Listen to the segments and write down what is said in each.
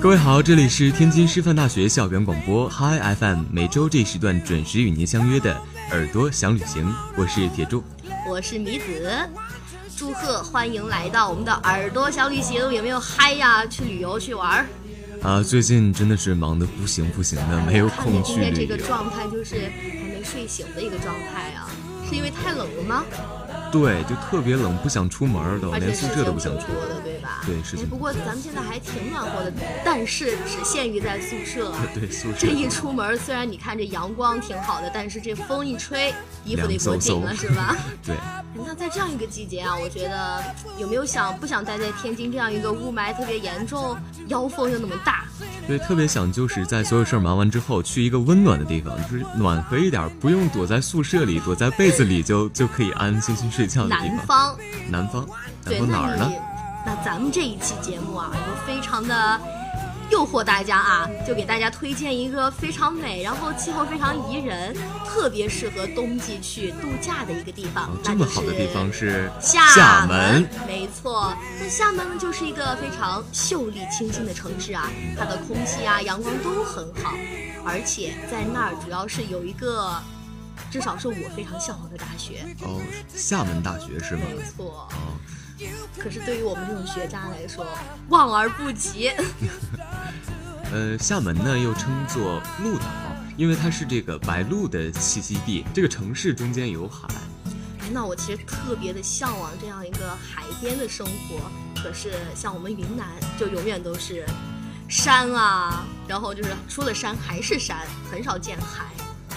各位好，这里是天津师范大学校园广播 Hi FM，每周这时段准时与您相约的耳朵想旅行，我是铁柱，我是米子，祝贺欢迎来到我们的耳朵小旅行，有没有嗨呀？去旅游去玩儿？啊，最近真的是忙得不行不行的，没有空去今天这。个状态就是还没睡醒的一个状态啊，是因为太冷了吗？对，就特别冷，不想出门儿都，连宿舍都不想出的，对吧？对事情哎不过咱们现在还挺暖和的，但是只限于在宿舍。对，宿舍这一出门，虽然你看这阳光挺好的，但是这风一吹，衣服得裹紧了，飕是吧？对，那在这样一个季节啊，我觉得有没有想不想待在天津这样一个雾霾特别严重、妖风又那么大？对，特别想就是在所有事儿忙完之后，去一个温暖的地方，就是暖和一点儿，不用躲在宿舍里，躲在被子里就就可以安安心心睡觉的地方。南方，南方，南对，方哪儿呢那？那咱们这一期节目啊，就非常的诱惑大家啊，就给大家推荐一个非常美，然后气候非常宜人，特别适合冬季去度假的一个地方。这么好的地方是厦门。没错。那厦门呢，就是一个非常秀丽清新的城市啊，它的空气啊、阳光都很好，而且在那儿主要是有一个，至少是我非常向往的大学。哦，厦门大学是吗？没错。哦，可是对于我们这种学渣来说，望而不及。呃，厦门呢又称作鹭岛，因为它是这个白鹭的栖息地。这个城市中间有海，哎，那我其实特别的向往这样一个海边的生活。可是像我们云南，就永远都是山啊，然后就是除了山还是山，很少见海。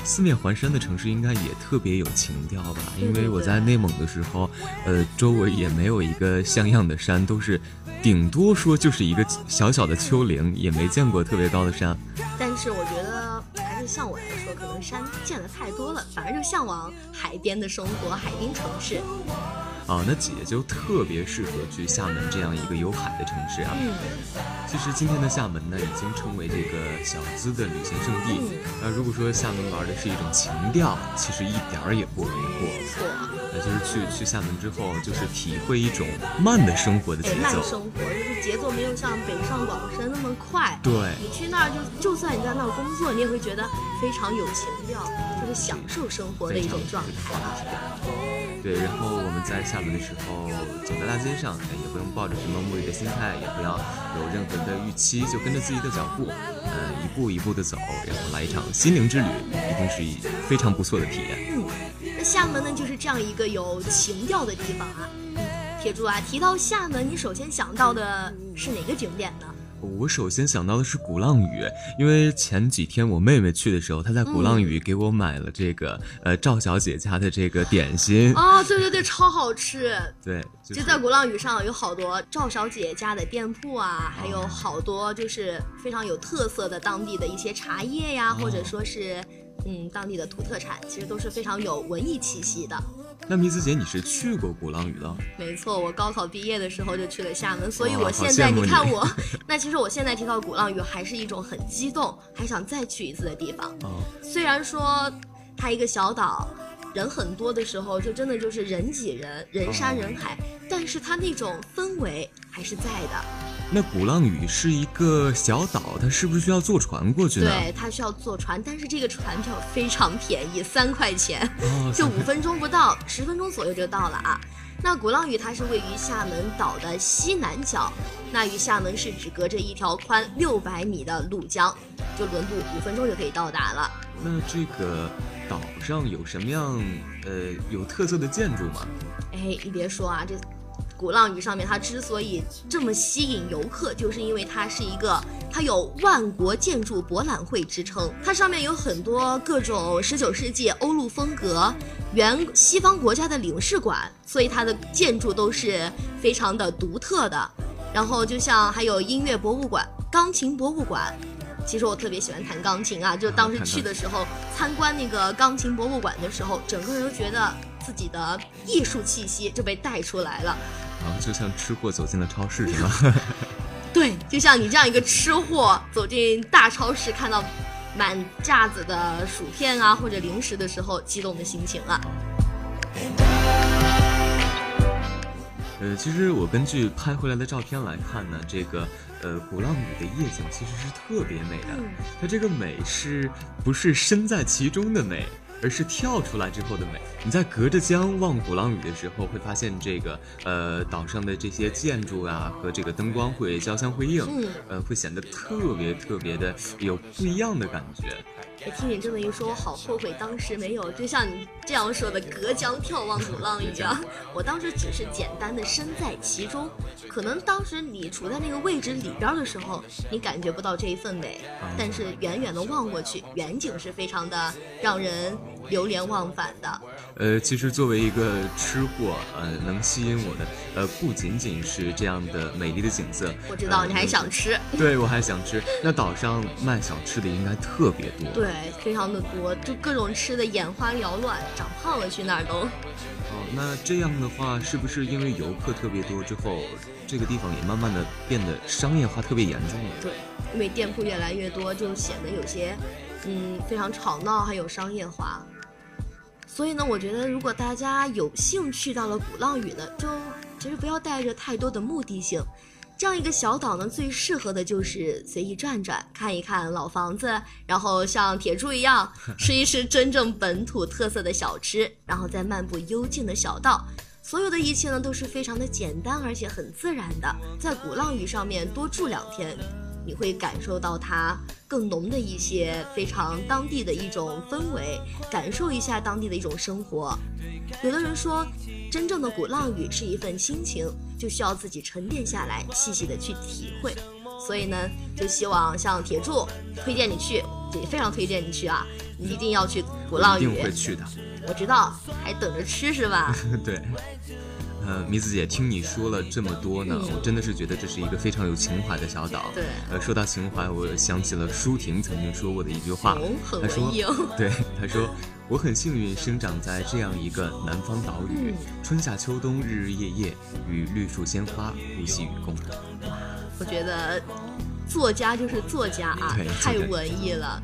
四面环山的城市应该也特别有情调吧？因为我在内蒙的时候，呃，周围也没有一个像样的山，都是顶多说就是一个小小的丘陵，也没见过特别高的山。但是我觉得，还是像我来说，可能山见的太多了，反而就向往海边的生活，海滨城市。啊，那姐就特别适合去厦门这样一个有海的城市啊。嗯，其实今天的厦门呢，已经成为这个小资的旅行胜地。那、如果说厦门玩的是一种情调，其实一点儿也不为过。没错。那就是去去厦门之后，就是体会一种慢的生活的节奏，慢奏。生活就是节奏没有像北上广深那么快。对，你去那儿就就算你在那儿工作，你也会觉得非常有情调，就是享受生活的一种状态啊。对，然后我们在厦门的时候，走在大街上，哎也不用抱着什么目的的心态，也不要有任何的预期，就跟着自己的脚步，呃，一步一步的走，然后来一场心灵之旅，一定是一非常不错的体验。嗯，那厦门呢，就是这样一个有情调的地方啊。嗯，铁柱啊，提到厦门，你首先想到的是哪个景点呢？我首先想到的是鼓浪屿，因为前几天我妹妹去的时候，她在鼓浪屿给我买了这个、呃赵小姐家的这个点心，啊，对对对，超好吃。对，就就在鼓浪屿上有好多赵小姐家的店铺啊，还有好多就是非常有特色的当地的一些茶叶呀，或者说是嗯当地的土特产，其实都是非常有文艺气息的。那米子姐你是去过鼓浪屿的？没错，我高考毕业的时候就去了厦门，所以我现在你你看我，那其实我现在提到鼓浪屿还是一种很激动，还想再去一次的地方。哦，虽然说它一个小岛，人很多的时候，就真的就是人挤人，人山人海，但是它那种氛围还是在的。那鼓浪屿是一个小岛，它是不是需要坐船过去呢？对，它需要坐船，但是这个船票非常便宜，三块钱，哦，就五分钟不到，十分钟左右就到了啊。那鼓浪屿它是位于厦门岛的西南角，那与厦门市只隔着一条宽六百米的鹭江，就轮渡五分钟就可以到达了。那这个岛上有什么样呃有特色的建筑吗？哎，你别说啊，这鼓浪屿上面它之所以这么吸引游客，就是因为它是一个它有万国建筑博览会之称，它上面有很多各种十九世纪欧陆风格、原西方国家的领事馆，所以它的建筑都是非常的独特的。然后就像还有音乐博物馆、钢琴博物馆。其实我特别喜欢弹钢琴啊，就当时去的时候参观那个钢琴博物馆的时候，整个人都觉得自己的艺术气息就被带出来了。然后就像吃货走进了超市是吗？对，就像你这样一个吃货走进大超市，看到满架子的薯片啊或者零食的时候，激动的心情啊。呃，其实我根据拍回来的照片来看呢，这个呃鼓浪屿的夜景其实是特别美的。它这个美是不是身在其中的美？而是跳出来之后的美。你在隔着江望鼓浪屿的时候，会发现这个呃岛上的这些建筑啊和这个灯光会交相辉映，呃，会显得特别特别的有不一样的感觉。哎，听你这么一说，我好后悔当时没有就像你这样说的隔江眺望鼓浪屿啊！我当时只是简单的身在其中，可能当时你处在那个位置里边的时候，你感觉不到这一份美，但是远远的望过去，远景是非常的让人。流连忘返的，呃，其实作为一个吃货，呃，能吸引我的，呃，不仅仅是这样的美丽的景色。我知道你还想吃，对我还想吃。那岛上卖小吃的应该特别多，对，非常的多，就各种吃的眼花缭乱，长胖了去哪儿都。哦，那这样的话，是不是因为游客特别多之后，这个地方也慢慢的变得商业化特别严重了？对，因为店铺越来越多，就显得有些，嗯，非常吵闹，还有商业化。所以呢，我觉得如果大家有幸去到了鼓浪屿呢，就其实不要带着太多的目的性。这样一个小岛呢，最适合的就是随意转转，看一看老房子，然后像铁柱一样 吃一吃真正本土特色的小吃，然后再漫步幽静的小道。所有的一切呢，都是非常的简单，而且很自然的。在鼓浪屿上面多住两天。你会感受到它更浓的一些非常当地的一种氛围，感受一下当地的一种生活。有的人说，真正的鼓浪屿是一份心情，就需要自己沉淀下来，细细的去体会。所以呢，就希望像铁柱推荐你去，也非常推荐你去啊，你一定要去鼓浪屿。一定会去的。我知道，还等着吃是吧？对。呃，米子姐，听你说了这么多呢，我真的是觉得这是一个非常有情怀的小岛。对，呃，说到情怀，我想起了舒婷曾经说过的一句话，她说：“对，她说我很幸运生长在这样一个南方岛屿，春夏秋冬，日日夜夜与绿树鲜花呼吸与共。”哇，我觉得作家就是作家啊，太文艺了。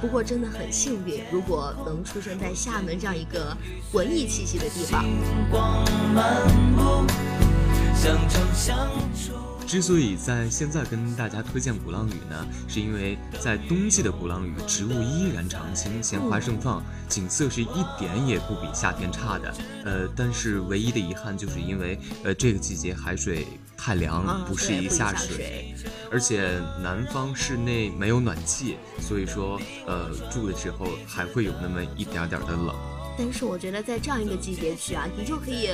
不过真的很幸运，如果能出生在厦门这样一个文艺气息的地方。之所以在现在跟大家推荐鼓浪屿呢，是因为在冬季的鼓浪屿，植物依然常青，鲜花盛放，景色是一点也不比夏天差的。呃，但是唯一的遗憾就是因为呃这个季节海水太凉，不适宜下水，而且南方室内没有暖气，所以说呃住的时候还会有那么一点点的冷。但是我觉得在这样一个季节去啊，你就可以。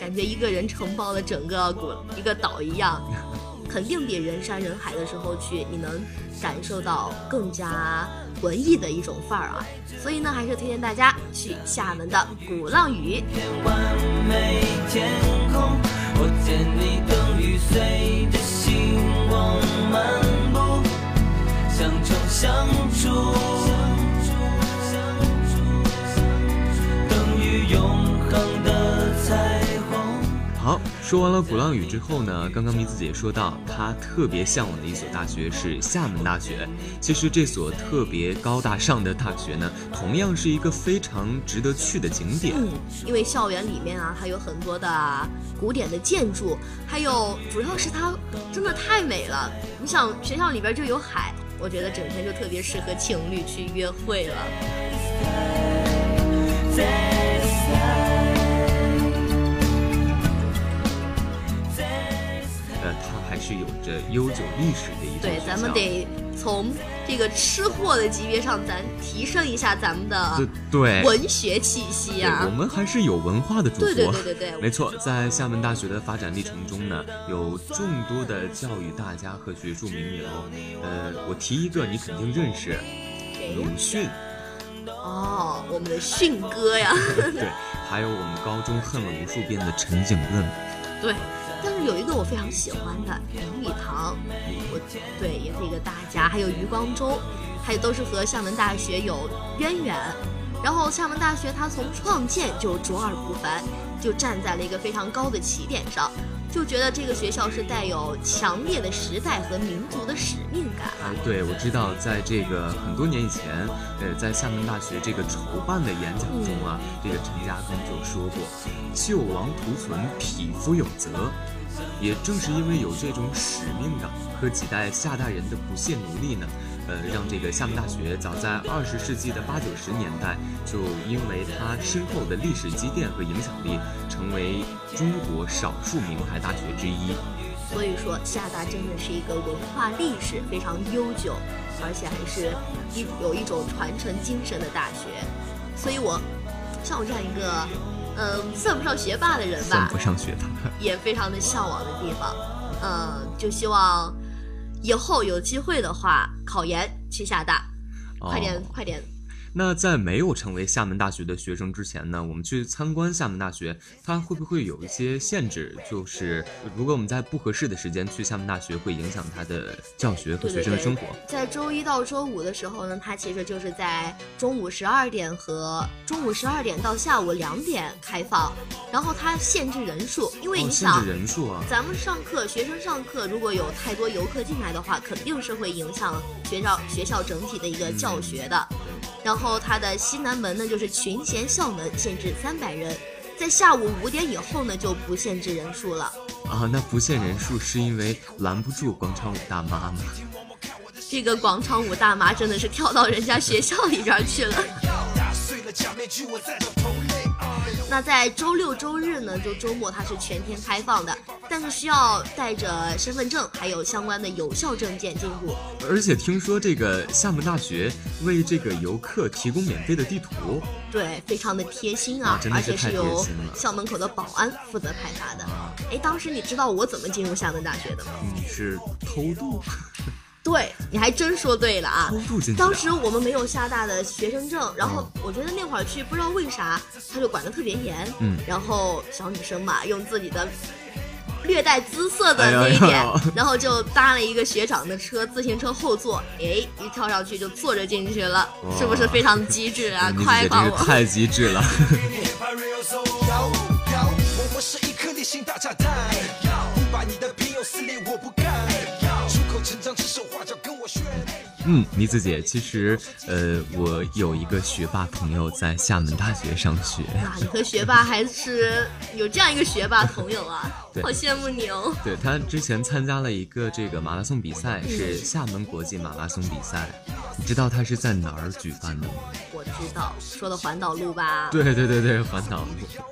感觉一个人承包了整个古一个岛一样，肯定比人山人海的时候去，你能感受到更加文艺的一种范儿啊！所以呢，还是推荐大家去厦门的鼓浪屿。随着星光漫步，像种相。说完了鼓浪屿之后呢，刚刚米子姐说到，她特别向往的一所大学是厦门大学。其实这所特别高大上的大学呢，同样是一个非常值得去的景点。嗯，因为校园里面啊，它有很多的古典的建筑，还有主要是它真的太美了。你想，学校里边就有海，我觉得整天就特别适合情侣去约会了。是有着悠久历史的一对，咱们得从这个吃货的级别上，咱提升一下咱们的对文学气息啊。我们还是有文化的主播。对对对对对，没错，在厦门大学的发展历程中呢，有众多的教育大家和学术名流。呃，我提一个，你肯定认识，鲁迅。哦，我们的迅哥呀。对，还有我们高中恨了无数遍的陈景润。对。但是有一个我非常喜欢的林语堂，我对也是一个大家，还有余光中，还有都是和厦门大学有渊源。然后厦门大学它从创建就卓尔不凡，就站在了一个非常高的起点上，就觉得这个学校是带有强烈的时代和民族的使命感啊。对，我知道，在这个很多年以前，呃，在厦门大学这个筹办的演讲中啊，这个陈嘉庚就说过：“救亡图存，匹夫有责。”也正是因为有这种使命感和几代厦大人的不懈努力呢，呃，让这个厦门大学早在二十世纪的八九十年代，就因为它深厚的历史积淀和影响力，成为中国少数名牌大学之一。所以说，厦大真的是一个文化历史非常悠久，而且还是一有一种传承精神的大学。所以我像我这样一个。嗯，算不上学霸的人吧，算不上学霸，也非常的向往的地方。嗯，就希望以后有机会的话，考研去厦大，快点，快点。那在没有成为厦门大学的学生之前呢，我们去参观厦门大学，它会不会有一些限制？就是如果我们在不合适的时间去厦门大学，会影响它的教学和学生的生活。在周一到周五的时候呢，它其实就是在中午十二点和中午十二点到下午两点开放，然后它限制人数，因为你想，限制人数啊，咱们上课，学生上课，如果有太多游客进来的话，肯定是会影响学校学校整体的一个教学的。然后它的西南门呢，就是群贤校门，限制三百人，在下午五点以后呢，就不限制人数了。啊，那不限人数是因为拦不住广场舞大妈吗？这个广场舞大妈真的是跳到人家学校里边去了。那在周六周日呢，就周末它是全天开放的，但是需要带着身份证还有相关的有效证件进入。而且听说这个厦门大学为这个游客提供免费的地图，对，非常的贴心啊，而且是由校门口的保安负责派发的。哎，当时你知道我怎么进入厦门大学的吗？你是偷渡。对，你还真说对了啊！当时我们没有厦大的学生证，然后我觉得那会儿去不知道为啥他就管得特别严，嗯，然后小女生嘛，用自己的略带姿色的那一点，然后就搭了一个学长的车，自行车后座，哎，一跳上去就坐着进去了，是不是非常机智啊？夸一夸我，太机智了。成长之手画着嗯，妮子姐，其实，呃，我有一个学霸朋友在厦门大学上学。哇，你和学霸还是有这样一个学霸朋友啊，好羡慕你哦。对他之前参加了一个这个马拉松比赛，是厦门国际马拉松比赛。你知道他是在哪儿举办的吗？我知道，说的环岛路吧？对对对对，环岛路。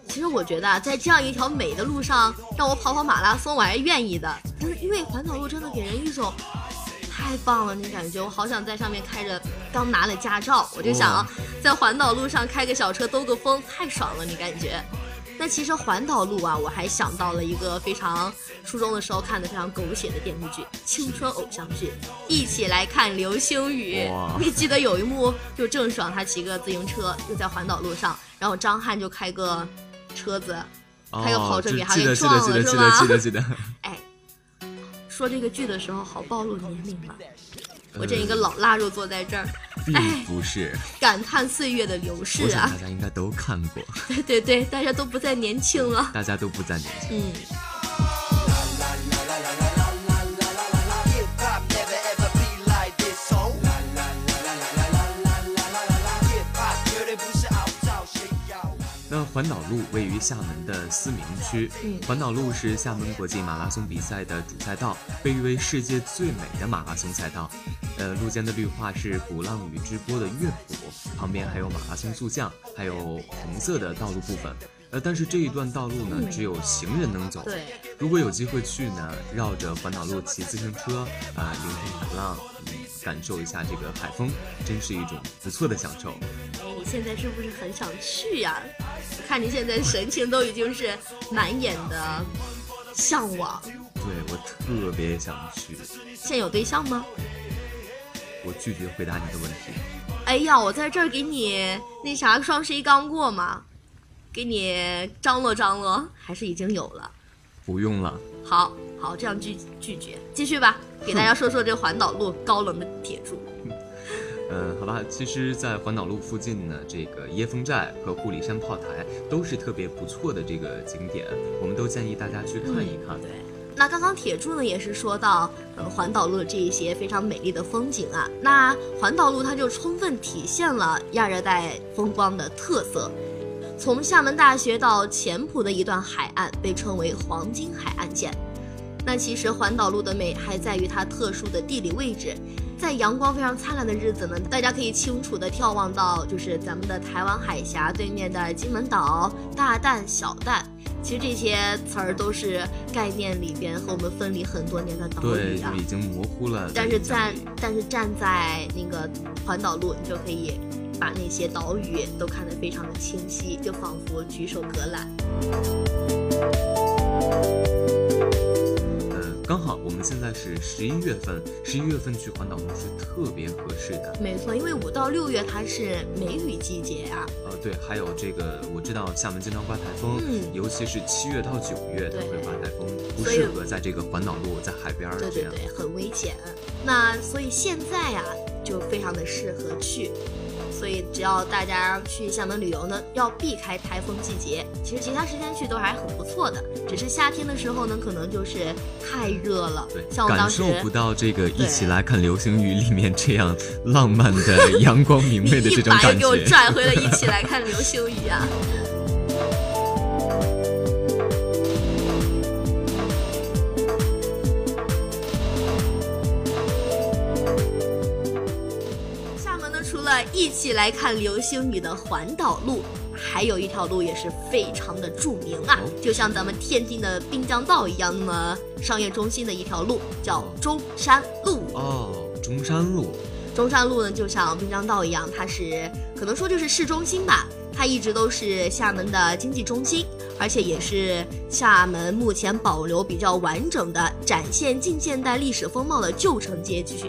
其实我觉得啊，在这样一条美的路上，让我跑跑马拉松，我还是愿意的。因为环岛路真的给人一种。太棒了，你感觉我好想在上面开着，刚拿了驾照，我就想在环岛路上开个小车兜个风，太爽了，你感觉？那其实环岛路啊，我还想到了一个非常初中的时候看的非常狗血的电视剧，青春偶像剧，一起来看流星雨。你记得有一幕，就郑爽她骑个自行车，就在环岛路上，然后张翰就开个车子，开个跑车给他给撞了，是吧？记得记得记得。哎。说这个剧的时候，好暴露年龄了。我这一个老腊肉坐在这儿，并不是感叹岁月的流逝啊。大家应该都看过。对对对，大家都不再年轻了。大家都不再年轻。嗯。环岛路位于厦门的思明区。环岛路是厦门国际马拉松比赛的主赛道，被誉为世界最美的马拉松赛道。呃，路间的绿化是鼓浪屿之波的乐谱，旁边还有马拉松塑像，还有红色的道路部分。呃，但是这一段道路呢，只有行人能走。对，如果有机会去呢，绕着环岛路骑自行车，啊，聆听海浪，感受一下这个海风，真是一种不错的享受。哎，你现在是不是很想去呀？看你现在神情都已经是满眼的向往。对我特别想去。现有对象吗？我拒绝回答你的问题。哎呀，我在这儿给你那啥，双十一刚过嘛。给你张罗张罗，还是已经有了？不用了。好，好，这样拒拒绝，继续吧。给大家说说这环岛路高冷的铁柱。嗯，好吧，其实，在环岛路附近呢，这个椰风寨和护里山炮台都是特别不错的这个景点，我们都建议大家去看一看。对，那刚刚铁柱呢也是说到，呃，环岛路的这一些非常美丽的风景啊，那环岛路它就充分体现了亚热带风光的特色。从厦门大学到前埔的一段海岸被称为黄金海岸线。那其实环岛路的美还在于它特殊的地理位置，在阳光非常灿烂的日子呢，大家可以清楚的眺望到就是咱们的台湾海峡对面的金门岛、大淡、小淡。其实这些词儿都是概念里边和我们分离很多年的岛对，屿啊就。已经模糊了。但是站但是站在那个环岛路，你就可以把那些岛屿都看得非常的清晰，就仿佛举手可揽。呃，刚好我们现在是十一月份，十一月份去环岛路是特别合适的。没错，因为五到六月它是梅雨季节啊。呃，对，还有这个我知道厦门经常刮台风，嗯尤其是七月到九月它会刮台风，不适合在这个环岛路在海边儿。对对对，很危险。那所以现在呀、就非常的适合去。所以只要大家去厦门旅游呢，要避开台风季节。其实其他时间去都还很不错的，只是夏天的时候呢，可能就是太热了。对，像我当时感受不到这个一起来看流星雨里面这样浪漫的阳光明媚的一这种感把又给我。拽回了，一起来看流星雨啊！一起来看流星雨的环岛路，还有一条路也是非常的著名啊哦，就像咱们天津的滨江道一样，那么商业中心的一条路叫中山路。哦，中山路，中山路呢，就像滨江道一样，它是可能说就是市中心吧，它一直都是厦门的经济中心，而且也是厦门目前保留比较完整的展现近现代历史风貌的旧城街区。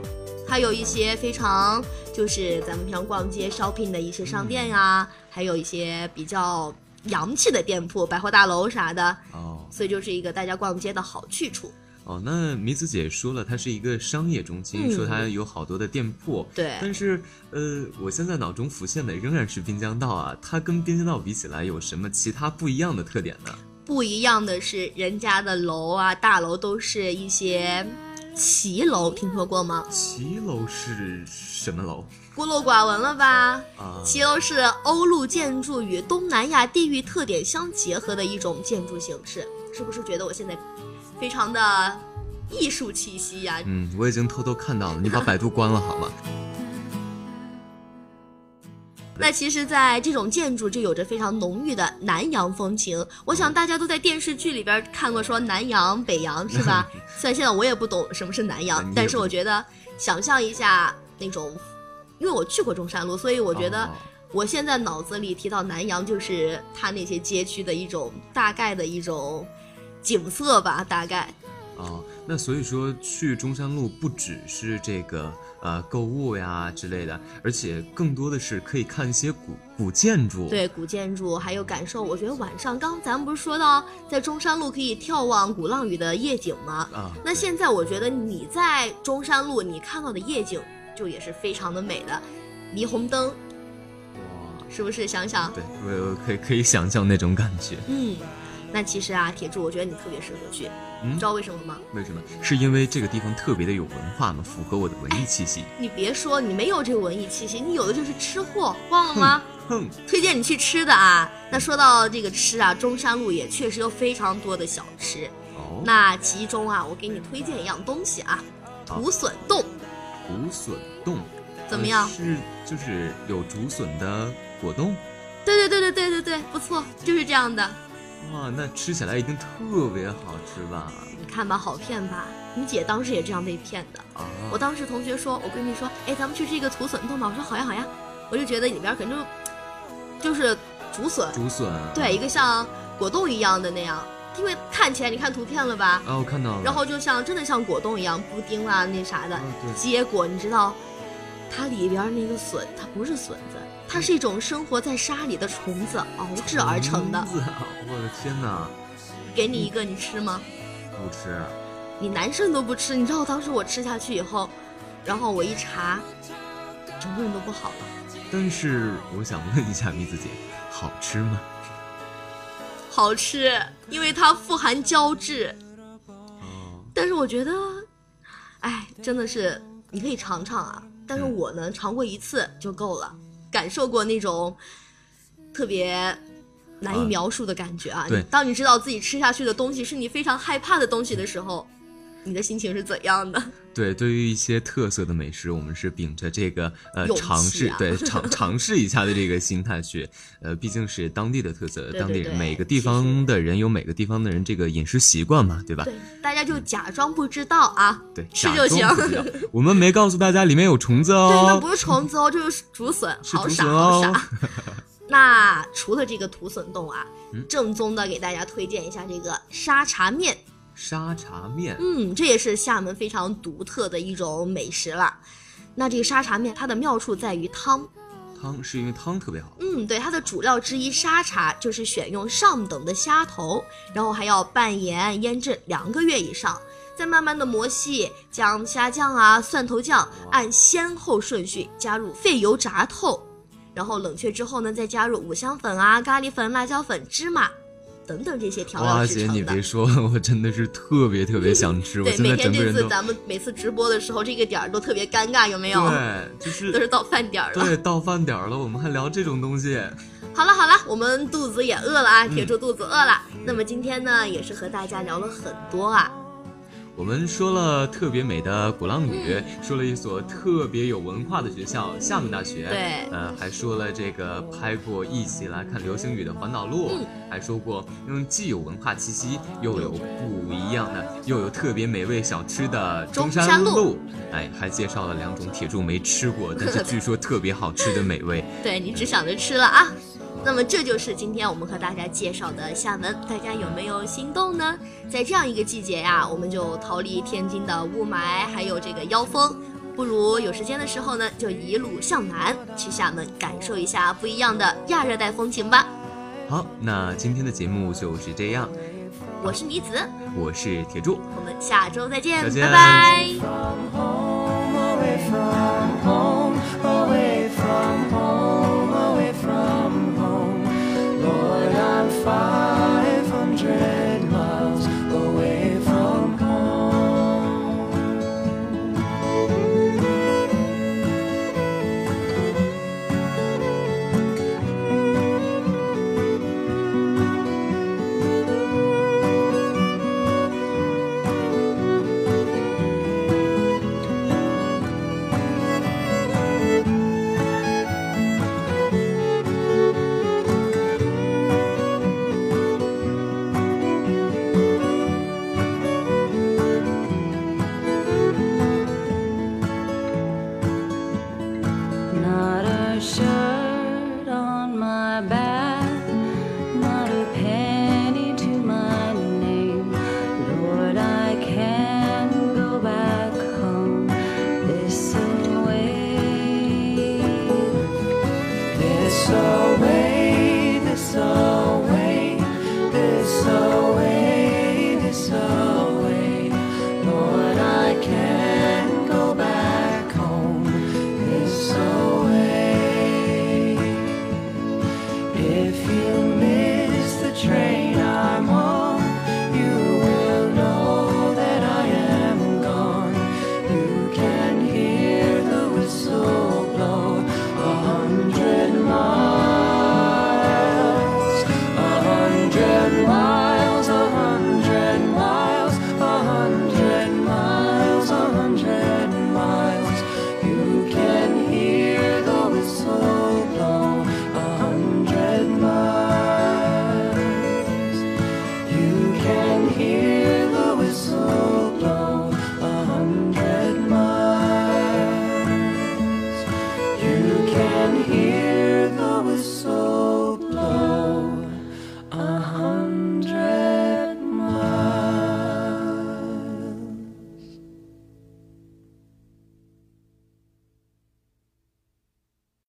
它有一些非常就是咱们平常逛街 shopping 的一些商店呀、还有一些比较洋气的店铺、百货大楼啥的，哦所以就是一个大家逛街的好去处。哦，那米子姐说了，它是一个商业中心，嗯说它有好多的店铺。对，但是，呃，我现在脑中浮现的仍然是滨江道啊，它跟滨江道比起来，有什么其他不一样的特点呢？不一样的是，人家的楼啊，大楼都是一些骑楼，听说过吗？骑楼是什么楼孤陋寡闻了吧？啊？骑楼是欧陆建筑与东南亚地域特点相结合的一种建筑形式，是不是觉得我现在非常的艺术气息呀、嗯，我已经偷偷看到了，你把百度关了好吗？那其实，在这种建筑就有着非常浓郁的南洋风情。我想大家都在电视剧里边看过，说南洋、北洋是吧？虽然现在我也不懂什么是南洋，但是我觉得想象一下那种，因为我去过中山路，所以我觉得哦我现在脑子里提到南洋，就是它那些街区的一种大概的一种景色吧，大概。哦，那所以说去中山路不只是这个呃购物呀之类的，而且更多的是可以看一些古古建筑。，对古建筑还有感受，我觉得晚上刚咱们不是说到在中山路可以眺望鼓浪屿的夜景吗？啊，那现在我觉得你在中山路你看到的夜景就也是非常的美的，霓虹灯哇，是不是？想想，对我可以可以想象那种感觉。嗯，那其实啊，铁柱，我觉得你特别适合去，嗯你知道为什么吗？为什么？是因为这个地方特别的有文化吗？符合我的文艺气息。你别说你没有这个文艺气息，你有的就是吃货，忘了吗？哼，推荐你去吃的啊。那说到这个吃啊，中山路也确实有非常多的小吃。哦，那其中啊，我给你推荐一样东西啊，好竹笋冻，竹笋冻怎么样呃是就是有竹笋的果冻。对对对对对对对，不错，就是这样的。哇，那吃起来一定特别好吃吧？你看吧，好骗吧？你姐当时也这样被骗的。啊，我当时同学说，我闺蜜说，哎，咱们去吃一个土笋冻吧。我说好呀好呀，我就觉得里边可能就就是竹笋，竹笋，对，一个像果冻一样的那样，因为看起来你看图片了吧，啊，我看到了。然后就像真的像果冻一样，布丁啊那啥的啊，结果你知道，它里边那个笋，它不是笋子，它是一种生活在沙里的虫子熬制而成的。我的天哪，给你一个，你吃吗？不吃。你男生都不吃，你知道当时我吃下去以后，然后我一查，整个人都不好了。但是我想问一下蜜子姐，好吃吗？好吃，因为它富含胶质。哦，但是我觉得，哎，真的是你可以尝尝啊。但是我呢，尝过一次就够了，感受过那种特别难以啊描述的感觉啊。对当你知道自己吃下去的东西是你非常害怕的东西的时候，你的心情是怎样的？对，对于一些特色的美食，我们是秉着这个呃尝试，啊 对尝尝试一下的这个心态去，呃，毕竟是当地的特色，对当地人每个地方的人有每个地方的人这个饮食习惯嘛，对吧？对，大家就假装不知道啊，对，假吃就行我们没告诉大家里面有虫子哦对，那哦。不是虫子哦，就是竹笋，好傻好傻。那除了这个土笋冻啊，嗯正宗的给大家推荐一下这个沙茶面。沙茶面，嗯，这也是厦门非常独特的一种美食了。那这个沙茶面，它的妙处在于汤。汤是因为汤特别好。嗯，对，它的主料之一沙茶就是选用上等的虾头，然后还要拌盐腌制两个月以上，再慢慢的磨细，将虾酱啊、蒜头酱按先后顺序加入沸油炸透，然后冷却之后呢，再加入五香粉啊、咖喱粉、辣椒粉、芝麻等等这些调料制成的你别。说，我真的是特别特别想吃，我对，每天这次咱们每次直播的时候，这个点儿都特别尴尬，有没有？对，就是都是到饭点儿了。对到饭点儿了，我们还聊这种东西。好了好了，我们肚子也饿了啊，嗯铁柱肚子饿了。那么今天呢，也是和大家聊了很多啊。我们说了特别美的鼓浪屿，说了一所特别有文化的学校——厦门大学。对呃，还说了这个拍过一起来看流星雨的环岛路，嗯还说过嗯既有文化气息，又有不一样的，又有特别美味小吃的中山山路哎，还介绍了两种铁柱没吃过，但是 据说特别好吃的美味。对你只想着吃了啊。那么这就是今天我们和大家介绍的厦门，大家有没有心动呢？在这样一个季节呀，我们就逃离天津的雾霾，还有这个妖风，不如有时间的时候呢，就一路向南，去厦门感受一下不一样的亚热带风情吧。好，那今天的节目就是这样，我是妮子，我是铁柱，我们下周再见，再见拜拜。